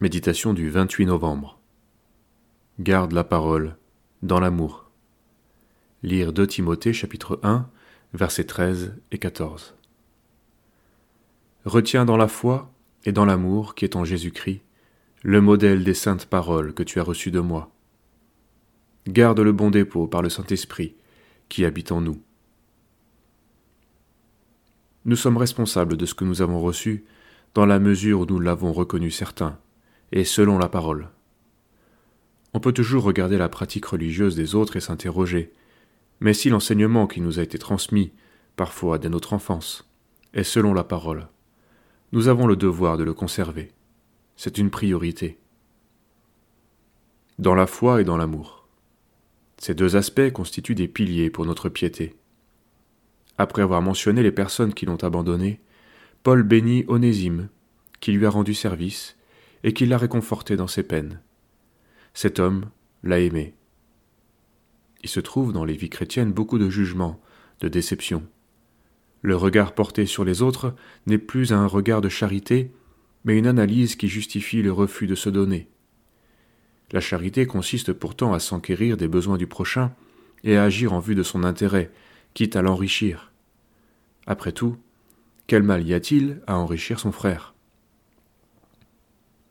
Méditation du 28 novembre. Garde la parole dans l'amour. Lire 2 Timothée chapitre 1 versets 13 et 14. Retiens dans la foi et dans l'amour qui est en Jésus-Christ le modèle des saintes paroles que tu as reçues de moi. Garde le bon dépôt par le Saint-Esprit qui habite en nous. Nous sommes responsables de ce que nous avons reçu dans la mesure où nous l'avons reconnu certain et selon la parole. On peut toujours regarder la pratique religieuse des autres et s'interroger, mais si l'enseignement qui nous a été transmis, parfois dès notre enfance, est selon la parole, nous avons le devoir de le conserver. C'est une priorité. Dans la foi et dans l'amour. Ces deux aspects constituent des piliers pour notre piété. Après avoir mentionné les personnes qui l'ont abandonné, Paul bénit Onésime, qui lui a rendu service, et qui l'a réconforté dans ses peines. Cet homme l'a aimé. Il se trouve dans les vies chrétiennes beaucoup de jugements, de déceptions. Le regard porté sur les autres n'est plus un regard de charité, mais une analyse qui justifie le refus de se donner. La charité consiste pourtant à s'enquérir des besoins du prochain et à agir en vue de son intérêt, quitte à l'enrichir. Après tout, quel mal y a-t-il à enrichir son frère?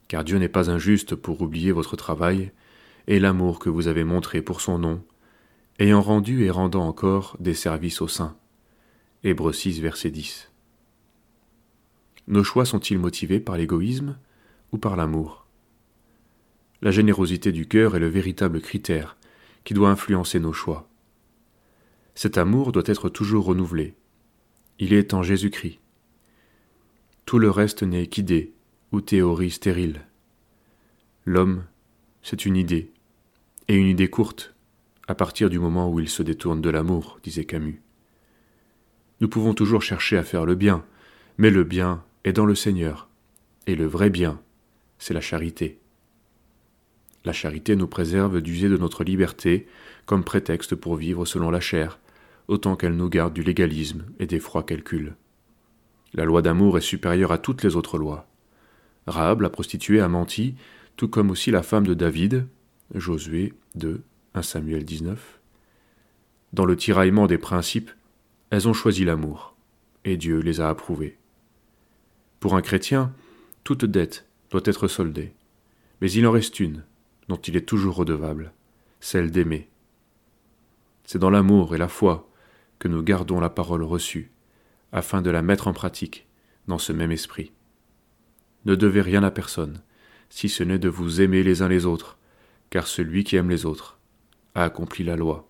Car Dieu n'est pas injuste pour oublier votre travail et l'amour que vous avez montré pour son nom, ayant rendu et rendant encore des services aux saints. Hébreux 6, verset 10. Nos choix sont-ils motivés par l'égoïsme ou par l'amour? La générosité du cœur est le véritable critère qui doit influencer nos choix. Cet amour doit être toujours renouvelé. Il est en Jésus-Christ. Tout le reste n'est qu'idée, ou théorie stérile. L'homme, c'est une idée, et une idée courte, à partir du moment où il se détourne de l'amour, disait Camus. Nous pouvons toujours chercher à faire le bien, mais le bien est dans le Seigneur, et le vrai bien, c'est la charité. La charité nous préserve d'user de notre liberté comme prétexte pour vivre selon la chair, autant qu'elle nous garde du légalisme et des froids calculs. La loi d'amour est supérieure à toutes les autres lois. Rahab, la prostituée, a menti, tout comme aussi la femme de David, Josué 2, 1 Samuel 19. Dans le tiraillement des principes, elles ont choisi l'amour, et Dieu les a approuvés. Pour un chrétien, toute dette doit être soldée, mais il en reste une, dont il est toujours redevable, celle d'aimer. C'est dans l'amour et la foi que nous gardons la parole reçue, afin de la mettre en pratique dans ce même esprit. Ne devez rien à personne, si ce n'est de vous aimer les uns les autres, car celui qui aime les autres a accompli la loi.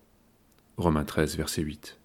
Romains 13, verset 8.